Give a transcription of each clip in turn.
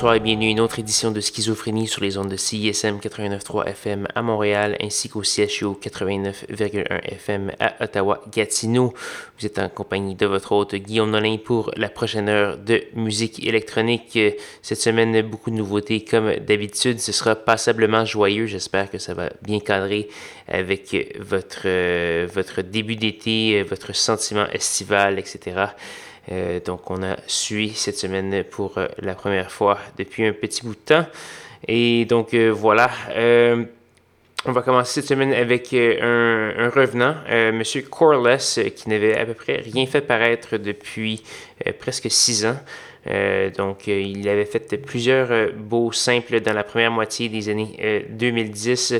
Bonsoir et bienvenue à une autre édition de Schizophrénie sur les ondes de CISM 89.3 FM à Montréal ainsi qu'au CHU 89.1 FM à Ottawa-Gatineau. Vous êtes en compagnie de votre hôte Guillaume Nolin pour la prochaine heure de musique électronique. Cette semaine, beaucoup de nouveautés comme d'habitude. Ce sera passablement joyeux. J'espère que ça va bien cadrer avec votre, votre début d'été, votre sentiment estival, etc. Euh, donc, on a suivi cette semaine pour euh, la première fois depuis un petit bout de temps. Et donc, euh, voilà. on va commencer cette semaine avec un, revenant, Monsieur Corless, qui n'avait à peu près rien fait paraître depuis presque six ans. donc, il avait fait plusieurs beaux simples dans la première moitié des années 2010.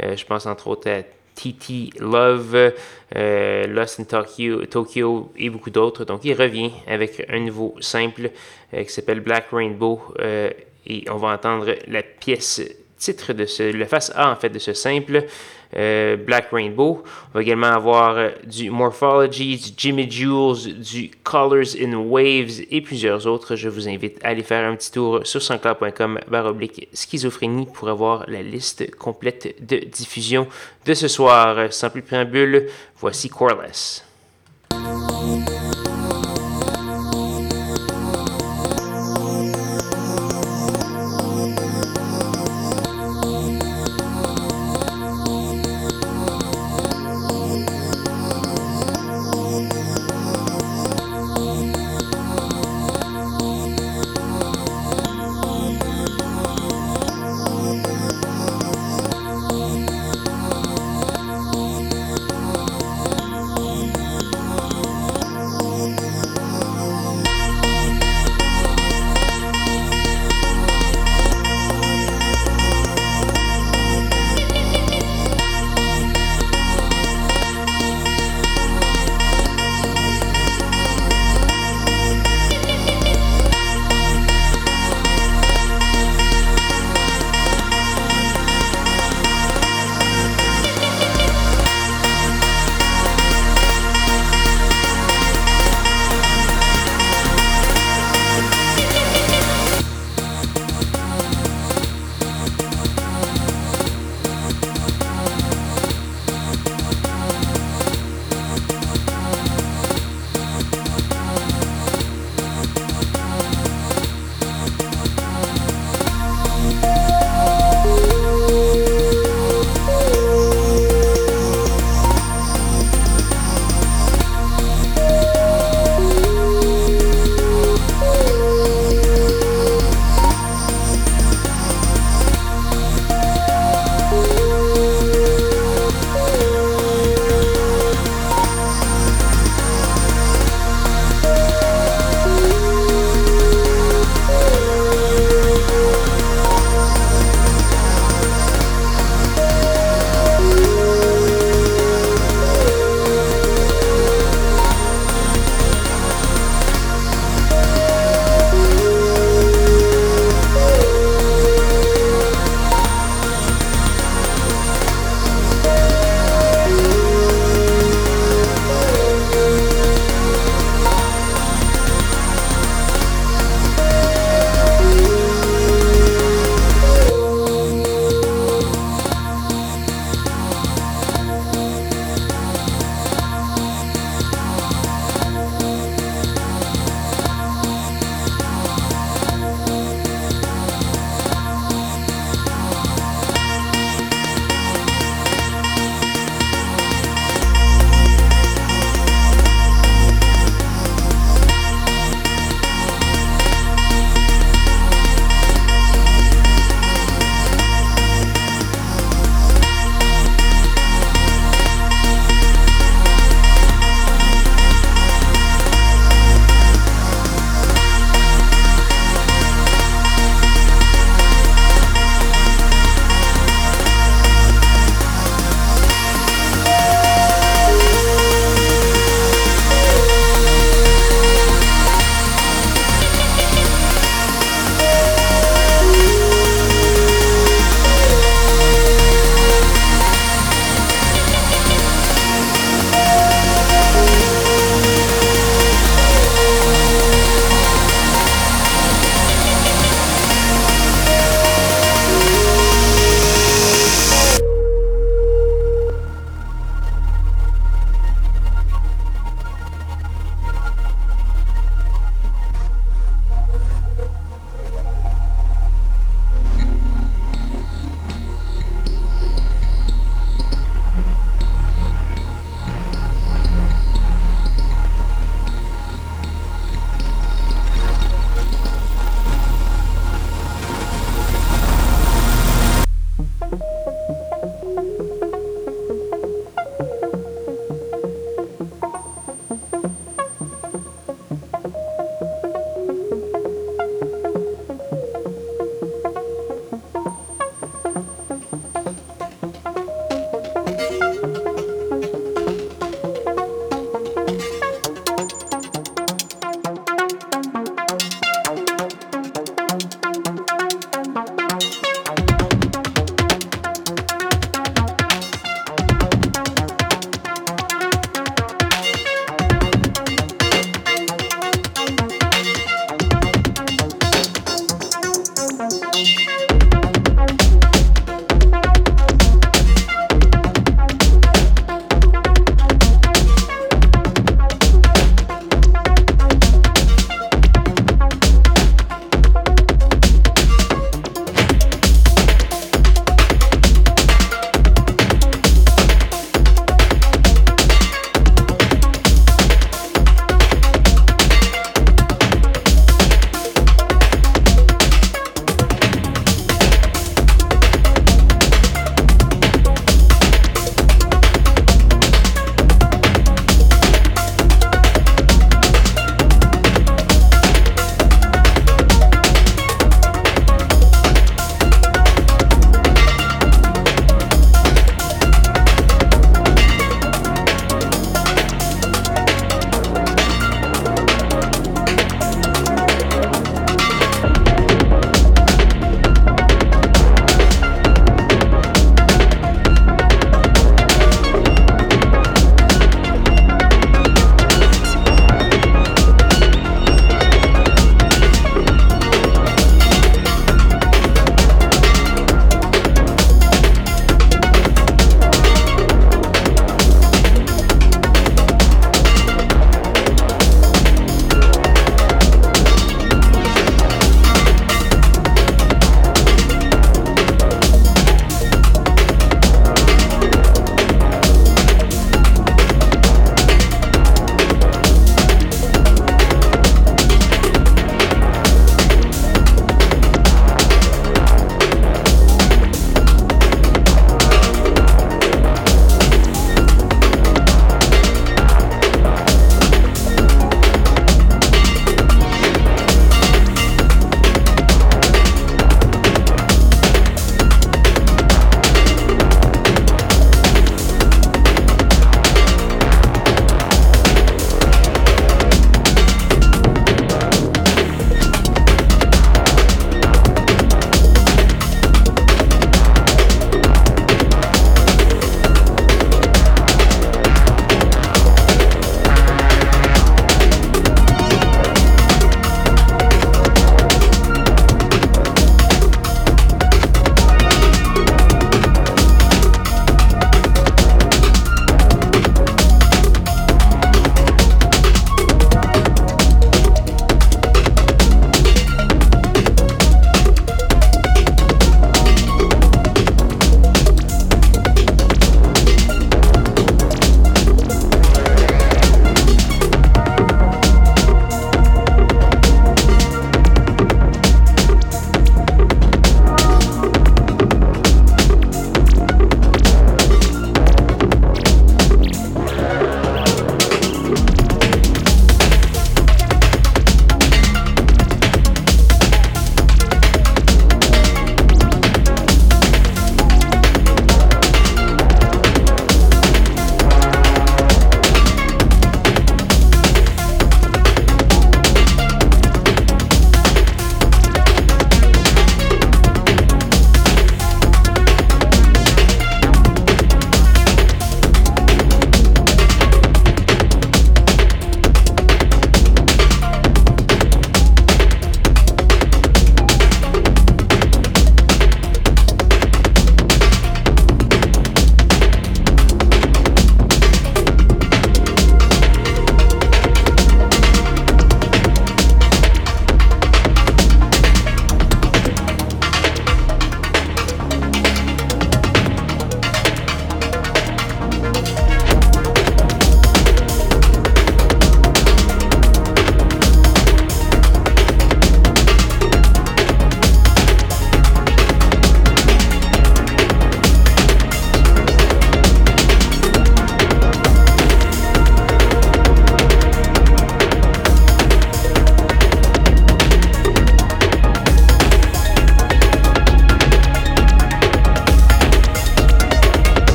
je pense entre autres à TT Love, euh, Lost in Tokyo, Tokyo et beaucoup d'autres. Donc il revient avec un nouveau simple euh, qui s'appelle Black Rainbow euh, et on va entendre la pièce titre de ce, le face A en fait de ce simple. Euh, Black Rainbow. On va également avoir euh, du Morphology, du Jimmy Jules, du Colors in Waves et plusieurs autres. Je vous invite à aller faire un petit tour sur sanscloud.com baroblique schizophrénie pour avoir la liste complète de diffusion de ce soir. Sans plus de préambule, voici Coreless.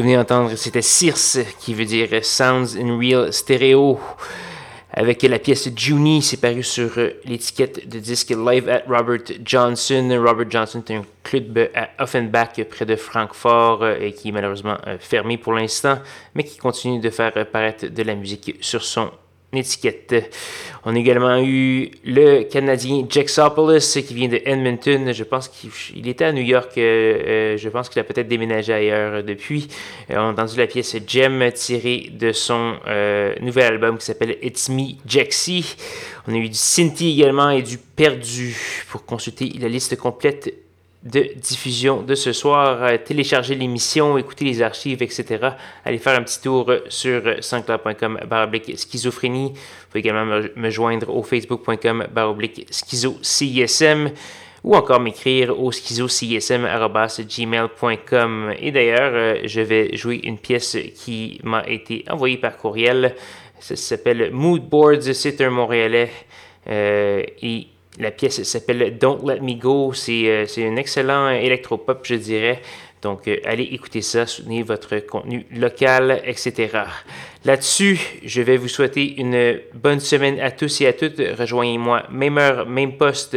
Venez d'entendre, c'était Circe, qui veut dire Sounds in Real Stereo. Avec la pièce Junie, c'est paru sur euh, l'étiquette de disque Live at Robert Johnson. Robert Johnson est un club à Offenbach, près de Francfort, euh, et qui est malheureusement euh, fermé pour l'instant, mais qui continue de faire paraître de la musique sur son étiquette. On a également eu le Canadien Jaxopoulos qui vient de Edmonton. Je pense qu'il était à New York. Euh, euh, je pense qu'il a peut-être déménagé ailleurs depuis. Euh, on a entendu la pièce Gem tirée de son nouvel album qui s'appelle It's Me Jaxie. On a eu du Cinti également et du Perdu. Pour consulter la liste complète de diffusion de ce soir. Euh, télécharger l'émission, écouter les archives, etc. Allez faire un petit tour sur sanscloud.com baroblique schizophrénie. Vous pouvez également me, joindre au facebook.com baroblique schizo CISM ou encore m'écrire au schizocism.gmail.com. Et d'ailleurs, euh, je vais jouer une pièce qui m'a été envoyée par courriel. Ça s'appelle Mood Boards, c'est un Montréalais. Euh, et la pièce s'appelle Don't Let Me Go. C'est euh, un excellent électropop, je dirais. Donc, euh, allez écouter ça, soutenez votre contenu local, etc. Là-dessus, je vais vous souhaiter une bonne semaine à tous et à toutes. Rejoignez-moi, même heure, même poste,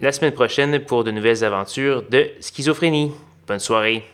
la semaine prochaine pour de nouvelles aventures de schizophrénie. Bonne soirée.